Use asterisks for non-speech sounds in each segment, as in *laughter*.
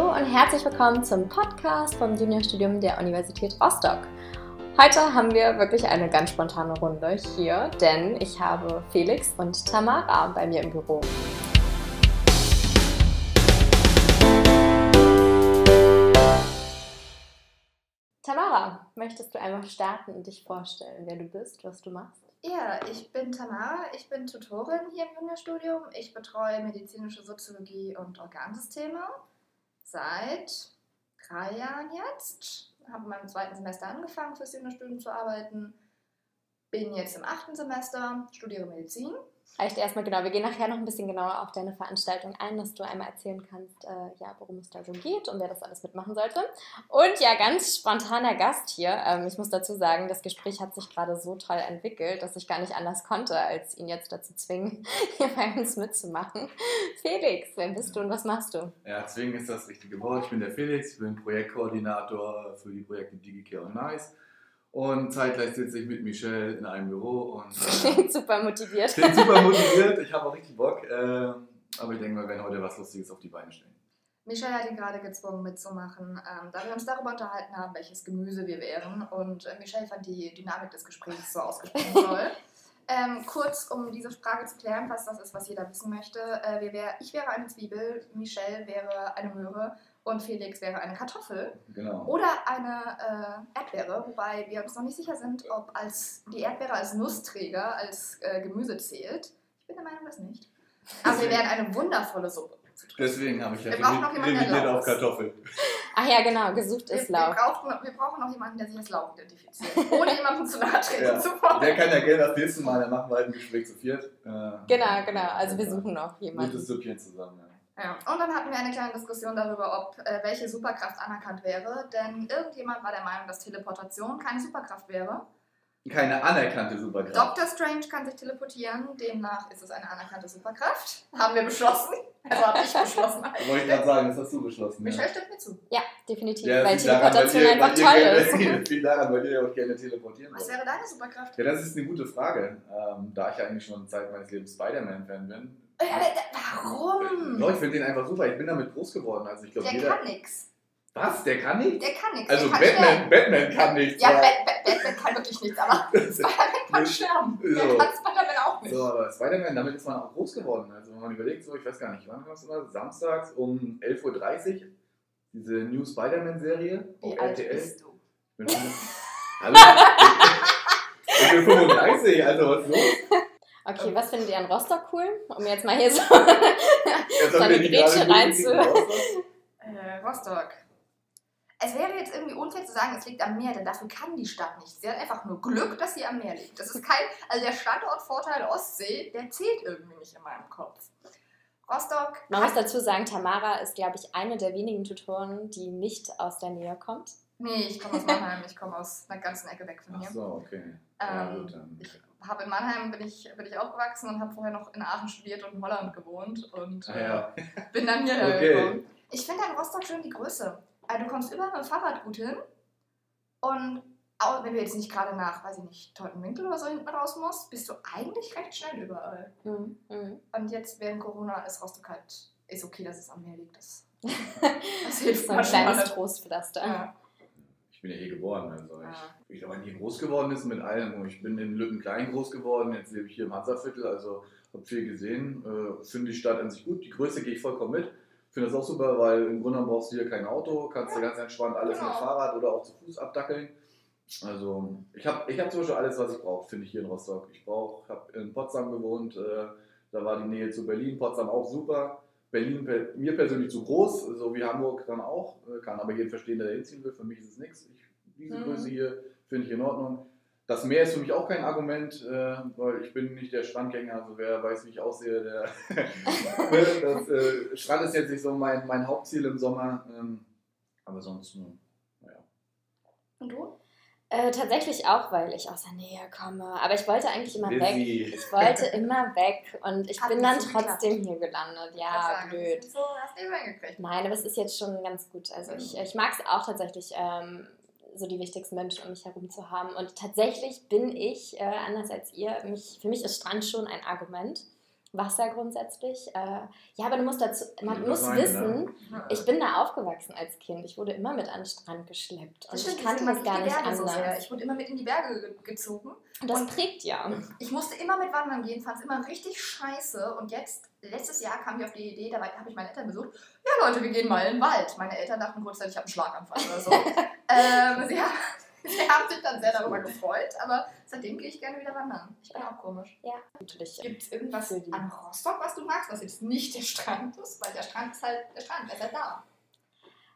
Hallo und herzlich willkommen zum Podcast vom Juniorstudium der Universität Rostock. Heute haben wir wirklich eine ganz spontane Runde hier, denn ich habe Felix und Tamara bei mir im Büro. Tamara, möchtest du einmal starten und dich vorstellen, wer du bist, was du machst? Ja, ich bin Tamara, ich bin Tutorin hier im Juniorstudium. Ich betreue medizinische Soziologie und Organsysteme seit drei Jahren jetzt. Habe in meinem zweiten Semester angefangen, fürs Juniorstudium zu arbeiten. Bin jetzt im achten Semester, studiere Medizin Vielleicht erstmal genau, wir gehen nachher noch ein bisschen genauer auf deine Veranstaltung ein, dass du einmal erzählen kannst, äh, ja, worum es da so geht und wer das alles mitmachen sollte. Und ja, ganz spontaner Gast hier. Ähm, ich muss dazu sagen, das Gespräch hat sich gerade so toll entwickelt, dass ich gar nicht anders konnte, als ihn jetzt dazu zwingen, *laughs* hier bei uns mitzumachen. Felix, wer bist du und was machst du? Ja, zwingen ist das richtige Wort. Ich bin der Felix, ich bin Projektkoordinator für die Projekte DigiCare und Nice und zeitgleich sitze ich mit Michelle in einem Büro und. *laughs* Äh, super motiviert. Bin super motiviert, ich habe auch richtig Bock. Äh, aber ich denke, wir werden heute was Lustiges auf die Beine stellen. Michelle hat ihn gerade gezwungen mitzumachen, ähm, da wir uns darüber unterhalten haben, welches Gemüse wir wären. Und äh, Michelle fand die Dynamik des Gesprächs so ausgesprochen *laughs* toll. Ähm, kurz, um diese Frage zu klären, was das ist, was jeder wissen möchte. Äh, wär, ich wäre eine Zwiebel, Michelle wäre eine Möhre und Felix wäre eine Kartoffel genau. oder eine äh, Erdbeere, wobei wir uns noch nicht sicher sind, ob als die Erdbeere als Nussträger, als äh, Gemüse zählt. Ich bin der Meinung, das nicht. Aber wir wären eine wundervolle Suppe. Deswegen habe ich ja revidiert auf Kartoffeln. Ach ja, genau, gesucht ist Lauch. Wir brauchen, wir brauchen noch jemanden, der sich als Lauch identifiziert, ohne jemandem zu nahe treten ja. zu wollen. Der kann ja gerne das nächste Mal, dann machen wir halt ein Gespräch zu viert. Äh, genau, genau, also wir suchen noch jemanden. Gutes Süppchen zusammen, ja. Ja, und dann hatten wir eine kleine Diskussion darüber, ob äh, welche Superkraft anerkannt wäre. Denn irgendjemand war der Meinung, dass Teleportation keine Superkraft wäre. Keine anerkannte Superkraft. Dr. Strange kann sich teleportieren, demnach ist es eine anerkannte Superkraft. Haben wir beschlossen. Also habe ich beschlossen. *laughs* Wollte ich gerade sagen, das hast du beschlossen. Michelle ja. stimmt mir zu. Ja, definitiv. Ja, weil Teleportation daran, einfach toll ist. *laughs* Viel daran, weil ihr ja auch gerne teleportieren Was wäre deine Superkraft? Ja, das ist eine gute Frage. Ähm, da ich ja eigentlich schon Zeit meines Lebens Spider-Man-Fan bin, Warum? ich finde den einfach super. Ich bin damit groß geworden. Also ich glaub, der jeder... kann nichts. Was? Der kann nichts? Der kann nichts. Also kann Batman, Batman kann nichts. Ja, ja. Batman kann wirklich nichts, aber *laughs* Spider-Man kann sterben. So. Der kann Spider-Man auch nicht. So, aber Spider-Man, damit ist man auch groß geworden. Also wenn man überlegt, so, ich weiß gar nicht, wann war es immer? Samstags um 11.30 Uhr, diese New Spider-Man-Serie auf RTL. bist du? Ich bin, *laughs* Hallo, ich bin 35, also was ist los? Okay, was findet ihr an Rostock cool? Um jetzt mal hier so, *laughs* so eine Grätsche reinzuhören. Äh, Rostock. Es wäre jetzt irgendwie unfair zu sagen, es liegt am Meer, denn dafür kann die Stadt nicht. Sie hat einfach nur Glück, dass sie am Meer liegt. Das ist kein, also der Standortvorteil Ostsee, der zählt irgendwie nicht in meinem Kopf. Rostock. Man muss dazu sagen, Tamara ist, glaube ich, eine der wenigen Tutoren, die nicht aus der Nähe kommt. Nee, ich komme aus Mannheim, ich komme aus einer ganzen Ecke weg von hier. Ach so, okay. Ähm, ja, gut, ich habe in Mannheim bin ich, bin ich aufgewachsen und habe vorher noch in Aachen studiert und in Holland gewohnt und ah, ja. äh, bin dann hierher okay. gekommen. Ich finde an Rostock schön die Größe. Also du kommst überall mit dem Fahrrad gut hin und auch wenn du jetzt nicht gerade nach, weiß ich nicht, Teutenwinkel oder so hinten raus musst, bist du eigentlich recht schnell überall. Mhm. Mhm. Und jetzt während Corona ist Rostock halt, ist okay, dass es am Meer liegt. Das, *laughs* das hilft so ein kleines Trostpflaster. Ja ich bin ja hier geboren. Also ich, ah. ich aber nie groß geworden ist mit allem. Ich bin in Lüttenklein groß geworden, jetzt lebe ich hier im Hansaviertel, also habe viel gesehen. Äh, Finde die Stadt an sich gut. Die Größe gehe ich vollkommen mit. Finde das auch super, weil im Grunde brauchst du hier kein Auto, kannst du ganz entspannt alles genau. mit Fahrrad oder auch zu Fuß abdackeln. Also ich habe ich hab zum Beispiel alles, was ich brauche, finde ich hier in Rostock. Ich habe in Potsdam gewohnt, äh, da war die Nähe zu Berlin, Potsdam auch super. Berlin mir persönlich zu groß, so wie Hamburg dann auch. Äh, kann aber jeden verstehen, der da hinziehen will. Für mich ist es nichts. Diese mhm. Größe hier finde ich in Ordnung. Das Meer ist für mich auch kein Argument, äh, weil ich bin nicht der Strandgänger. Also wer weiß, wie ich aussehe, der *laughs* *laughs* das äh, Strand ist jetzt nicht so mein, mein Hauptziel im Sommer. Ähm, aber sonst, naja. Und du? Äh, tatsächlich auch, weil ich aus der Nähe komme. Aber ich wollte eigentlich immer Busy. weg. Ich wollte *laughs* immer weg und ich Hat bin dann trotzdem geklappt. hier gelandet. Ja, sagen, blöd. So hast du hingekriegt. Nein, aber es ist jetzt schon ganz gut. Also ich, ich mag es auch tatsächlich, ähm, so die wichtigsten Menschen um mich herum zu haben. Und tatsächlich bin ich, äh, anders als ihr, mich, für mich ist Strand schon ein Argument. Wasser grundsätzlich. Äh, ja, aber du musst dazu, man muss sein, wissen, Ja. ich bin da aufgewachsen als Kind. Ich wurde immer mit an den Strand geschleppt. Und Das stimmt, ich kannte das gar nicht so anders. sehr. Ich wurde immer mit in die Berge ge- gezogen. und das und- prägt ja. Ich musste immer mit wandern gehen, fand es immer richtig scheiße. Und jetzt, letztes Jahr kam ich auf die Idee, dabei habe ich meine Eltern besucht. Ja, Leute, wir gehen mal in den Wald. Meine Eltern dachten kurzzeitig, ich habe einen Schlaganfall oder so. *laughs* ähm, sie, haben, sie haben sich dann sehr darüber gefreut, aber seitdem gehe ich gerne wieder wandern. Ich bin auch komisch. Ja, natürlich. Gibt es irgendwas Für die- an Rostock, was du magst, was jetzt nicht der Strand ist? Weil der Strand ist halt der Strand, der ist halt da.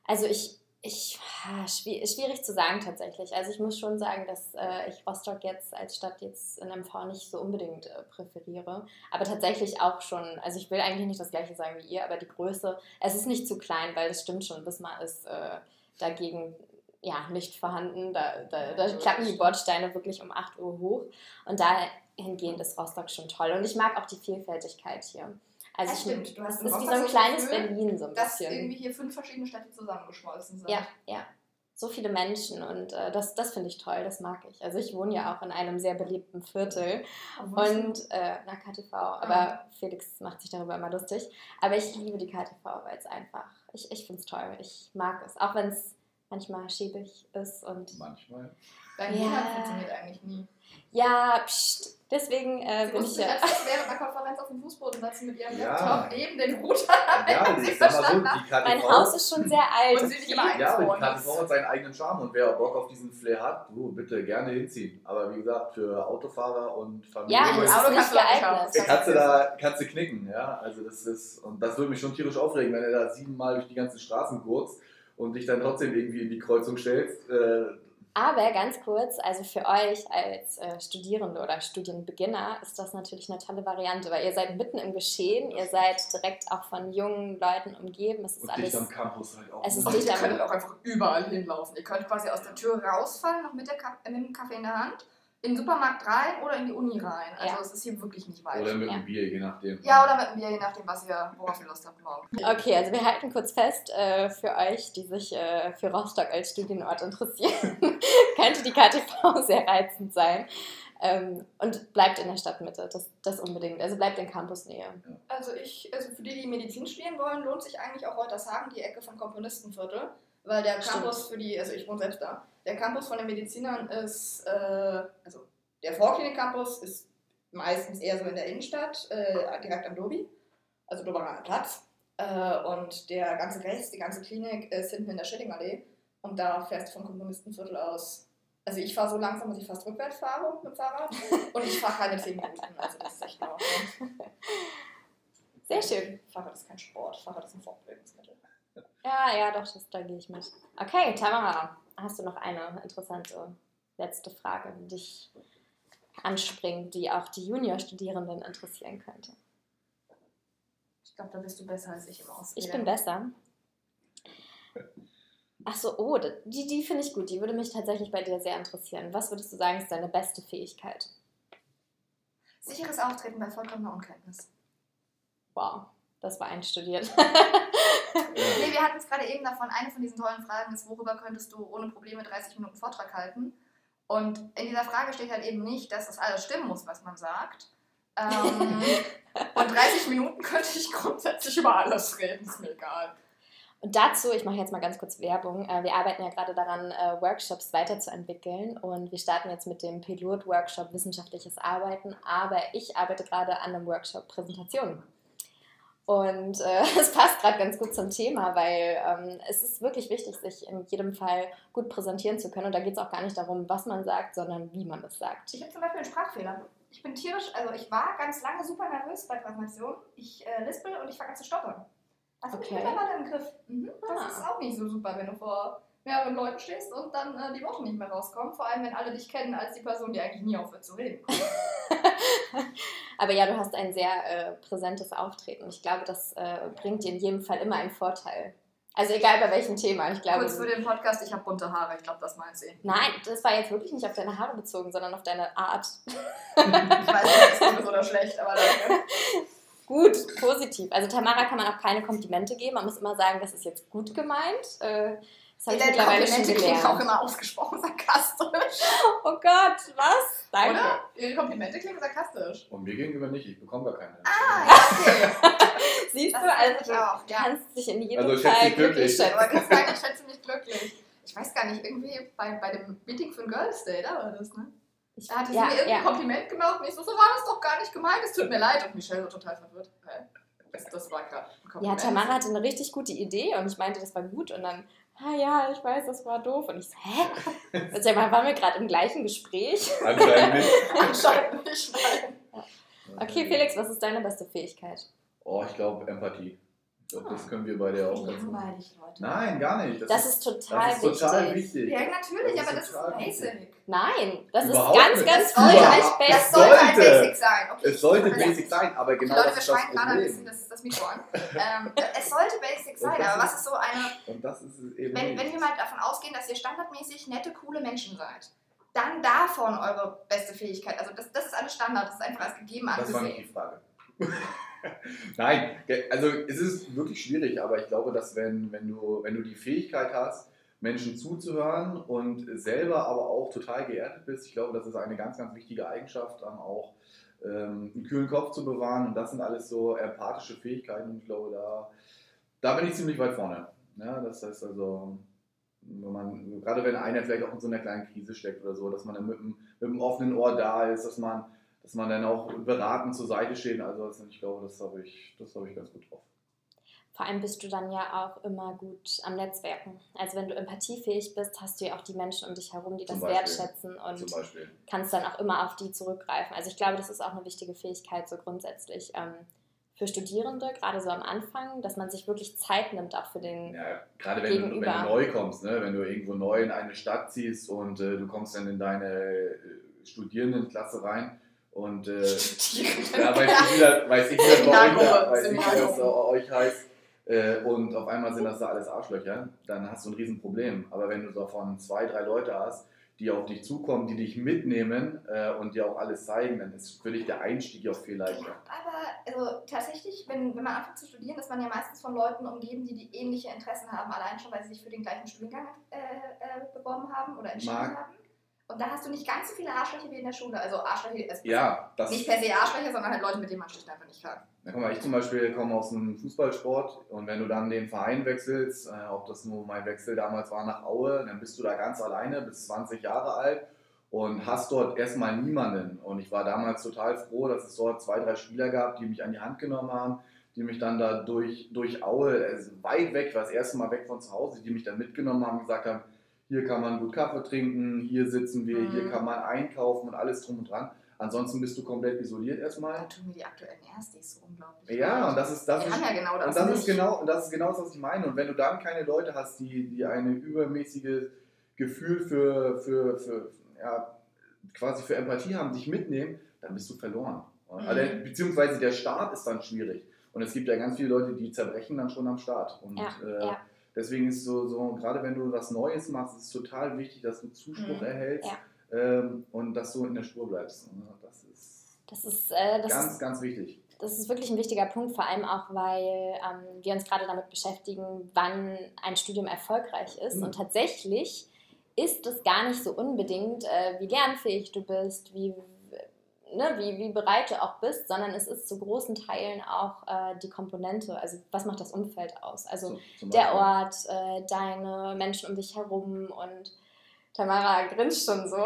Also ich, ich schwi- schwierig zu sagen tatsächlich. Also ich muss schon sagen, dass äh, ich Rostock jetzt als Stadt jetzt in MV nicht so unbedingt äh, präferiere. Aber tatsächlich auch schon, also ich will eigentlich nicht das gleiche sagen wie ihr, aber die Größe, es ist nicht zu klein, weil das stimmt schon, Wismar ist äh, dagegen ja nicht vorhanden. Da, da, da Ja, klappen die. Bordsteine wirklich um 8 Uhr hoch. Und dahingehend ist Rostock schon toll. Und ich mag auch die Vielfältigkeit hier. Also ich, stimmt, du hast es ist wie so ein kleines Gefühl, Berlin so ein Dass bisschen. irgendwie hier fünf verschiedene Städte zusammengeschmolzen sind. Ja, ja. So viele Menschen und äh, das, das finde ich toll, das mag ich. Also ich wohne ja auch in einem sehr beliebten Viertel und äh, na KTV, aber Ah. Felix macht sich darüber immer lustig. Aber ich liebe die KTV, weil es einfach, ich, ich finde es toll, ich mag es, auch wenn es manchmal schäbig ist und Manchmal. Dein Ja. Monat funktioniert eigentlich nie. ja, pst, deswegen äh, bin ich ja. letztens *laughs* während der Konferenz auf dem Fußboden setzen mit ihrem Ja. Laptop neben den Router. Ja, *laughs* Sie so, verstanden KTV. Mein Haus ist schon sehr alt. Und sie nicht immer Ja, aber die KTV hat seinen eigenen Charme und wer Bock auf diesen Flair hat, du bitte gerne hinziehen. Aber wie gesagt, für Autofahrer und Familie. Ja, das Auto ist kannst du geeignet. kannst du da kannst du knicken, ja. Also das ist, und das würde mich schon tierisch aufregen, wenn du da siebenmal durch die ganzen Straßen gurkst und dich dann trotzdem irgendwie in die Kreuzung stellst. Äh, Aber ganz kurz, also für euch als äh, Studierende oder Studienbeginner ist das natürlich eine tolle Variante, weil ihr seid mitten im Geschehen, ihr seid direkt auch von jungen Leuten umgeben. Es ist und alles. dicht am Campus halt auch. Es ist Und dicht ihr könnt auch einfach überall hinlaufen. Ihr könnt quasi aus der Tür rausfallen, noch mit, der Ka mit dem Kaffee in der Hand, in den Supermarkt rein oder in die Uni rein. Also Ja. es ist hier wirklich nicht weit. Oder mit Ja. einem Bier, je nachdem. ja, oder mit einem Bier, je nachdem, was ihr, worauf ihr Lust habt morgen. *laughs* Okay, also wir halten kurz fest, äh, für euch, die sich äh, für Rostock als Studienort interessieren, *laughs* könnte die KTV *laughs* sehr reizend sein. Ähm, und bleibt in der Stadtmitte, das, das unbedingt. Also bleibt in Campusnähe. Also ich, also für die, die Medizin studieren wollen, lohnt sich eigentlich auch Reutershagen, die Ecke von Komponistenviertel. Weil der. Campus für die, also ich wohne selbst da, der Campus von den Medizinern ist, äh, also der Vorklinik-Campus ist meistens eher so in der Innenstadt, äh, direkt am Dobi, also Doberaner Platz. Äh, und der ganze Rest, die ganze Klinik ist hinten in der Schillingallee. Und da fährst du vom Komponistenviertel aus. Also ich fahre so langsam, dass ich fast rückwärts fahre mit dem Fahrrad. *laughs* Und ich fahre keine 10 Minuten. Also das ist echt. *laughs* Sehr schön. Fahrrad ist kein Sport, Fahrrad ist ein Fortbewegungsmittel. Ja, ja, doch, das, da gehe ich mit. Okay, Tamara, hast du noch eine interessante letzte Frage, die dich anspringt, die auch die Juniorstudierenden interessieren könnte? Ich glaube, da bist du besser als ich im Auswählen. Ich bin besser. Ach so, oh, die, die finde ich gut. Die würde mich tatsächlich bei dir sehr interessieren. Was würdest du sagen, ist deine beste Fähigkeit? Sicheres Auftreten bei vollkommener Unkenntnis. Wow, das war einstudiert. *laughs* Nee, wir hatten es gerade eben davon, eine von diesen tollen Fragen ist, worüber könntest du ohne Probleme 30 Minuten Vortrag halten? Und in dieser Frage steht halt eben nicht, dass das alles stimmen muss, was man sagt. Ähm, *laughs* und 30 Minuten könnte ich grundsätzlich über alles reden, ist mir egal. Und dazu, ich mache jetzt mal ganz kurz Werbung. äh, Wir arbeiten ja gerade daran, äh, Workshops weiterzuentwickeln und wir starten jetzt mit dem Pilot-Workshop Wissenschaftliches Arbeiten, aber ich arbeite gerade an einem Workshop Präsentation. Und äh, *laughs* es passt gerade ganz gut zum Thema, weil ähm, es ist wirklich wichtig, sich in jedem Fall gut präsentieren zu können. Und da geht es auch gar nicht darum, was man sagt, sondern wie man es sagt. Ich habe zum Beispiel einen Sprachfehler. Ich bin tierisch, also ich war ganz lange super nervös bei Präsentationen. Ich äh, lispel und ich fange an zu stottern. Das habe ich Okay. mittlerweile im Griff. Mhm. Das Ah. ist auch nicht so super, wenn du vor mehreren Leuten stehst und dann äh, die Worte nicht mehr rauskommen. Vor allem, wenn alle dich kennen als die Person, die eigentlich nie aufhört zu reden. *laughs* Aber ja, du hast ein sehr äh, präsentes Auftreten. Ich glaube, das äh, bringt dir in jedem Fall immer einen Vorteil. Also egal bei welchem Thema. Ich glaube, Kurz für den Podcast, ich habe bunte Haare. Ich glaube, das meint sie. Nein, das war jetzt wirklich nicht auf deine Haare bezogen, sondern auf deine Art. *laughs* Ich weiß nicht, ob das gut ist oder schlecht, aber danke. *laughs* Gut, positiv. Also Tamara kann man auch keine Komplimente geben. Man muss immer sagen, das ist jetzt gut gemeint. Äh, Das habe ich mittlerweile schon Komplimente klingen auch gelernt. immer ausgesprochen sarkastisch. *laughs* Oh Gott, was? Danke. Oder? Ihre Komplimente klingen sarkastisch. Und mir gegenüber nicht, ich bekomme gar keine. Ah, ja, okay. *laughs* Siehst Das du, ist also du auch, ja. kannst dich in jedem Also Fall glücklich. glücklich schätzen. Aber kannst sagen, ich schätze mich glücklich. Ich weiß gar nicht, irgendwie bei, bei dem Meeting für ein Girls Day, da war das, ne? Ich, Da hatte sie ja, mir irgendein ja. Kompliment gemacht und ich so, so war das doch gar nicht gemeint, es tut mir leid. Und Michelle so total verwirrt. Das, das war ein ja. Tamara hatte eine richtig gute Idee und ich meinte, das war gut und dann, ah ja, ich weiß, das war doof. Und ich so, hä? Sag mal, waren wir gerade im gleichen Gespräch? Anscheinend nicht. *laughs* Anscheinend nicht. Okay, Felix, was ist deine beste Fähigkeit? Oh, ich glaube Empathie. Glaube, das können wir beide auch. Langweilig, Leute. Nein, gar nicht. Das ist total das ist total wichtig. wichtig. Ja, natürlich, Das aber ist das ist basic. Nein, das Überhaupt ist ganz, nicht. ganz Das wichtig. Überhaupt- das sollte ein. Basic sein. Okay, Es sollte basic sein, aber genau Leute, das wir ist das schreien gerade ein bisschen Problem. das, das Mikro an. ähm, es sollte basic sein, das aber was ist- ist so eine Und das ist es eben Wenn, nicht. wenn wir mal davon ausgehen, dass ihr standardmäßig nette, coole Menschen seid, dann davon eure beste Fähigkeit. Also das, das ist alles Standard, das ist einfach als gegeben Das war nicht die angesehen. Frage. *laughs* Nein, also es ist wirklich schwierig, aber ich glaube, dass wenn, wenn, du, wenn du die Fähigkeit hast, Menschen zuzuhören und selber aber auch total geerdet bist, ich glaube, das ist eine ganz, ganz wichtige Eigenschaft, dann auch ähm, einen kühlen Kopf zu bewahren und das sind alles so empathische Fähigkeiten und ich glaube, da, da bin ich ziemlich weit vorne. Ja, das heißt also, wenn man, gerade wenn einer vielleicht auch in so einer kleinen Krise steckt oder so, dass man dann mit einem, mit einem offenen Ohr da ist, dass man dass man dann auch beratend zur Seite steht. Also das- ich glaube, das habe ich, das habe ich ganz gut drauf. Vor allem bist du dann ja auch immer gut am Netzwerken. Also wenn du empathiefähig bist, hast du ja auch die Menschen um dich herum, die das Zum Beispiel. wertschätzen und kannst dann auch immer auf die zurückgreifen. Also ich glaube, das ist auch eine wichtige Fähigkeit so grundsätzlich ähm, für Studierende, gerade so am Anfang, dass man sich wirklich Zeit nimmt auch für den. Ja, gerade wenn du, wenn du neu kommst, ne? wenn du irgendwo neu in eine Stadt ziehst und äh, du kommst dann in deine äh, Studierendenklasse rein und äh, *laughs* ja, weiß ich wieder, weiß ich wieder bei euch, weiß ich wieder, was bei euch heißt. Äh, und auf einmal sind das da alles Arschlöcher, dann hast du ein Riesenproblem. Aber wenn du davon zwei, drei Leute hast, die auf dich zukommen, die dich mitnehmen äh, und dir auch alles zeigen, dann ist für dich der Einstieg auch viel Ja, leichter. aber also, tatsächlich, wenn, wenn man anfängt zu studieren, ist man ja meistens von Leuten umgeben, die, die ähnliche Interessen haben, allein schon, weil sie sich für den gleichen Studiengang äh, äh, beworben haben oder entschieden Mag. haben. Und da hast du nicht ganz so viele Arschlöcher wie in der Schule. Also Arschlöcher, also Ja, das nicht per se Arschlöcher, sondern halt Leute, mit denen man schlicht einfach nicht kann. Na, guck mal, ich zum Beispiel komme aus dem Fußballsport und wenn du dann den Verein wechselst, äh, ob das nur mein Wechsel damals war nach Aue, dann bist du da ganz alleine, bis 20 Jahre alt und hast dort erstmal niemanden. Und ich war damals total froh, dass es dort zwei, drei Spieler gab, die mich an die Hand genommen haben, die mich dann da durch, durch Aue, also weit weg, ich war das erste Mal weg von zu Hause, die mich dann mitgenommen haben und gesagt haben, hier kann man gut Kaffee trinken, hier sitzen wir, Mhm. hier kann man einkaufen und alles drum und dran. Ansonsten bist du komplett isoliert erstmal. Da tun mir die aktuellen Erstis so unglaublich. Ja, leid. und das ist das ist, ja genau das und das ist nicht. genau und das ist genau das, was ich meine. Und wenn du dann keine Leute hast, die, die ein übermäßiges Gefühl für, für, für ja, quasi für Empathie haben, dich mitnehmen, dann bist du verloren. Mhm. Also, beziehungsweise der Start ist dann schwierig. Und es gibt ja ganz viele Leute, die zerbrechen dann schon am Start. Und Ja, äh, ja. Deswegen ist so, so, gerade wenn du was Neues machst, ist es total wichtig, dass du Zuspruch Mhm. erhältst Ja. ähm, und dass du in der Spur bleibst. Und Das ist Das ist, äh, das ganz, ist ganz wichtig. Das ist wirklich ein wichtiger Punkt, vor allem auch, weil ähm, wir uns gerade damit beschäftigen, wann ein Studium erfolgreich ist. Mhm. Und tatsächlich ist es gar nicht so unbedingt, äh, wie lernfähig du bist, wie, ne, wie, wie bereit du auch bist, sondern es ist zu großen Teilen auch äh, die Komponente. Also was macht das Umfeld aus? Also So, der. Ort, äh, deine Menschen um dich herum und Tamara grinst schon so.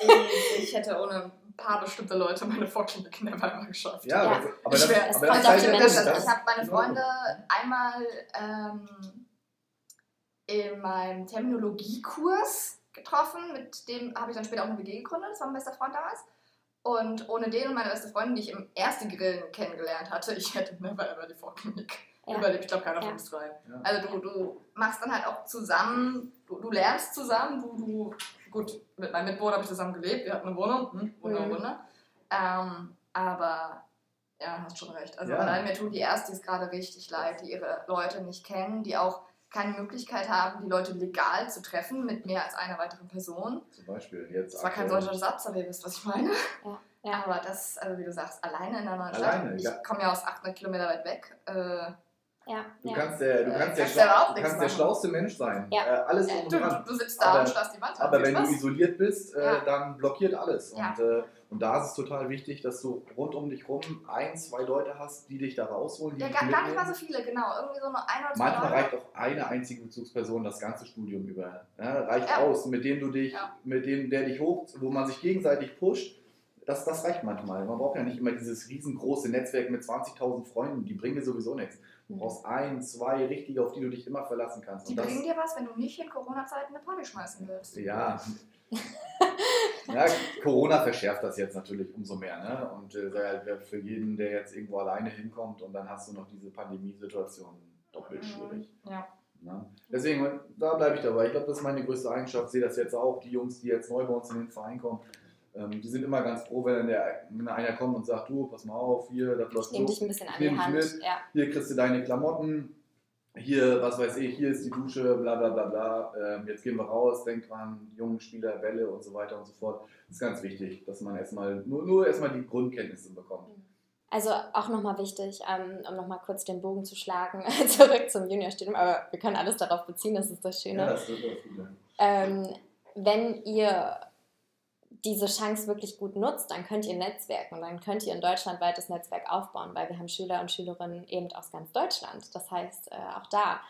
Ich, ich hätte ohne ein paar bestimmte Leute meine Vorklinik never mal geschafft. Ja, Ja. aber das, Schwer. Es aber kommt das auf die Menschen. das- ich habe meine das- Freunde einmal ähm, in meinem Terminologiekurs getroffen, mit dem habe ich dann später auch eine WG gegründet, das war mein bester Freund damals. Und ohne den und meine beste Freundin, die ich im ersten Grillen kennengelernt hatte, *laughs* ich hätte never ever die Vorklinik Ja. überlebt. Ich glaube, keiner von Ja. uns drei. Ja. Also du, du machst dann halt auch zusammen, du, du lernst zusammen, du, du, gut, mit meinem Mitbewohner habe ich zusammen gelebt, wir hatten eine Wohnung, hm, Wunder, Mhm. Wunder. Ähm, aber ja, hast schon recht. Also Ja. allein mir tun die Erstis gerade richtig leid, die ihre Leute nicht kennen, die auch keine Möglichkeit haben, die Leute legal zu treffen mit mehr als einer weiteren Person. Zum Beispiel jetzt. Das war kein solcher Satz, aber ihr wisst, was ich meine. Ja. Aber das, also wie du sagst, alleine in einer neuen Alleine, Stadt. Ich ja. komme ja aus 800 Kilometer weit weg. Äh, Ja, Du ja. kannst der, du Äh, kannst der, kannst überhaupt du kannst der schlauste Mensch sein. Ja. Äh, alles Äh, du, dran. du, du sitzt da Aber- und starrst die Wand an. Aber wenn du Spaß. isoliert bist, äh, Ja. dann blockiert alles. Ja. Und, äh, und da ist es total wichtig, dass du rund um dich rum ein, zwei Leute hast, die dich da rausholen. Die Ja, gar, gar nicht mal so viele, genau. Irgendwie so nur ein oder zwei Manchmal Leute. reicht auch eine einzige Bezugsperson das ganze Studium über. Ja, reicht Ja. aus, mit dem du dich, Ja. mit dem der dich hoch, wo man sich gegenseitig pusht. Das, das reicht manchmal. Man braucht ja nicht immer dieses riesengroße Netzwerk mit 20.000 Freunden, die bringen dir sowieso nichts. Du brauchst ein, zwei richtige, auf die du dich immer verlassen kannst. Die bringen dir was, wenn du nicht in Corona-Zeiten eine Party schmeißen willst. Ja. *laughs* ja, Corona verschärft das jetzt natürlich umso mehr. Ne? Und äh, für jeden, der jetzt irgendwo alleine hinkommt und dann hast du noch diese Pandemiesituation doppelt schwierig. Ja. Ne? Deswegen, da bleibe ich dabei. Ich glaube, das ist meine größte Eigenschaft. Ich sehe das jetzt auch. Die Jungs, die jetzt neu bei uns in den Verein kommen, ähm, die sind immer ganz froh, wenn, der, wenn einer kommt und sagt, du, pass mal auf, hier, das läuft Ich nehme dich ein bisschen an die Hand. mit. Ja. Hier kriegst du deine Klamotten, hier, was weiß ich, hier ist die Dusche, bla bla bla bla. Ähm, jetzt gehen wir raus, denk dran, jungen Spieler, Bälle und so weiter und so fort. Das ist ganz wichtig, dass man erstmal nur, nur erstmal die Grundkenntnisse bekommt. Also auch nochmal wichtig, ähm, um nochmal kurz den Bogen zu schlagen, *laughs* zurück zum Juniorstudium, aber wir können alles darauf beziehen, das ist das Schöne. das wird das. Ähm, wenn ihr diese Chance wirklich gut nutzt, dann könnt ihr netzwerken, dann könnt ihr ein deutschlandweites Netzwerk aufbauen, weil wir haben Schüler und Schülerinnen eben aus ganz Deutschland. Das heißt, äh, auch da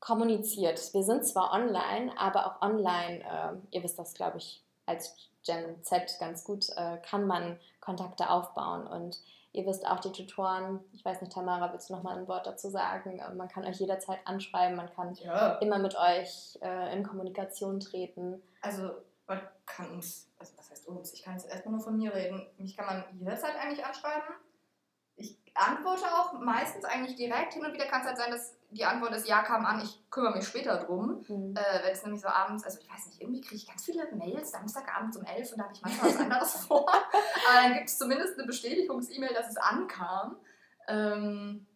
kommuniziert. Wir sind zwar online, aber auch online, äh, ihr wisst das, glaube ich, als Gen Z ganz gut, äh, kann man Kontakte aufbauen und Ihr wisst auch die Tutoren, ich weiß nicht, Tamara, willst du noch mal ein Wort dazu sagen? Man kann euch jederzeit anschreiben, man kann Ja. immer mit euch in Kommunikation treten. Also, man kann uns, also was heißt uns? Ich kann jetzt erstmal nur von mir reden. Mich kann man jederzeit eigentlich anschreiben. Ich antworte auch meistens eigentlich direkt. Hin und wieder kann es halt sein, dass die Antwort ist, ja, kam an, ich kümmere mich später drum. Hm. Äh, wenn es nämlich so abends, also ich weiß nicht, irgendwie kriege ich ganz viele Mails Samstagabend um 11 und da habe ich manchmal was *laughs* anderes vor. Aber dann gibt es zumindest eine Bestätigungs-E-Mail, dass es ankam. Ähm,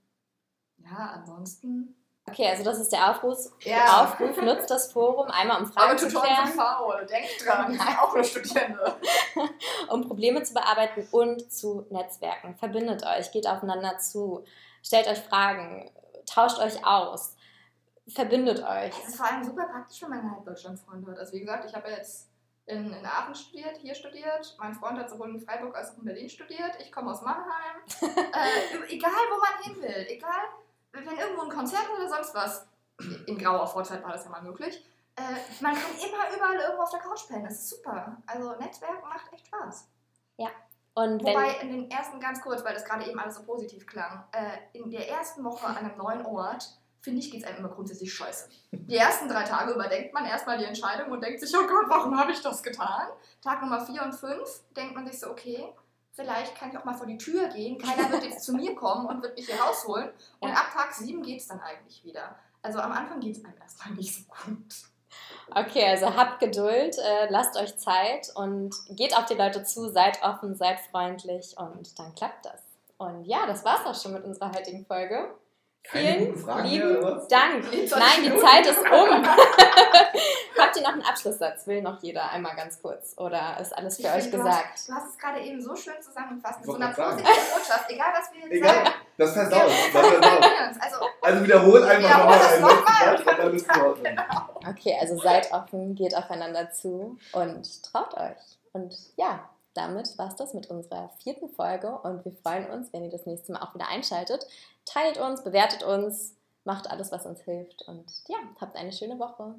ja, ansonsten. Okay, also das ist der Aufruf. Ja. Aufruf nutzt das Forum einmal, um Aber Fragen zu Tutoren sind klären, faul, denkt dran, *laughs* ich bin auch nur Studierende. *laughs* um Probleme zu bearbeiten und zu Netzwerken. Verbindet euch, geht aufeinander zu, stellt euch Fragen, tauscht euch aus, verbindet euch. Es ist vor allem super praktisch, wenn man halt Deutschlandfreunde hat. Also wie gesagt, ich habe jetzt in, in Aachen studiert, hier studiert. Mein Freund hat sowohl in Freiburg als auch in Berlin studiert. Ich komme aus Mannheim. *laughs* äh, egal, wo man hin will, egal, wenn irgendwo ein Konzert oder sonst was, in grauer Vorzeit war das ja mal möglich, äh, man kann immer überall irgendwo auf der Couch pennen. Das ist super. Also Netzwerk macht echt Spaß. Und wenn, Wobei in den ersten, ganz kurz, weil das gerade eben alles so positiv klang, äh, in der ersten Woche an einem neuen Ort, finde ich, geht es einem immer grundsätzlich scheiße. Die ersten drei Tage überdenkt man erstmal die Entscheidung und denkt sich, oh Gott, warum habe ich das getan? Tag Nummer vier und fünf denkt man sich so, okay, vielleicht kann ich auch mal vor die Tür gehen, keiner wird jetzt zu mir kommen und wird mich hier rausholen. Und ab Tag sieben geht es dann eigentlich wieder. Also am Anfang geht es einem erstmal nicht so gut. okay, also habt Geduld, äh, lasst euch Zeit und geht auf die Leute zu, seid offen, seid freundlich und dann klappt das. Und ja, das war's auch schon mit unserer heutigen Folge. Vielen lieben? Dank. Die 20 Nein, die. Zeit ist um. *laughs* Habt ihr noch einen Abschlusssatz? Will noch jeder einmal ganz kurz? Oder ist alles für Ich euch finde, gesagt? Du hast es gerade eben so schön zusammengefasst mit so einer positiven Botschaft, egal was wir jetzt Egal, sagen. das versaut. Das versaut. Also, Also wiederhol einfach Ja, nochmal einen noch letzten mal. Satz und dann bist du ordentlich. Okay, also seid offen, geht aufeinander zu und traut euch. Und ja, damit war es das mit unserer vierten Folge und wir freuen uns, wenn ihr das nächste Mal auch wieder einschaltet. Teilt uns, bewertet uns, macht alles, was uns hilft und ja, habt eine schöne Woche.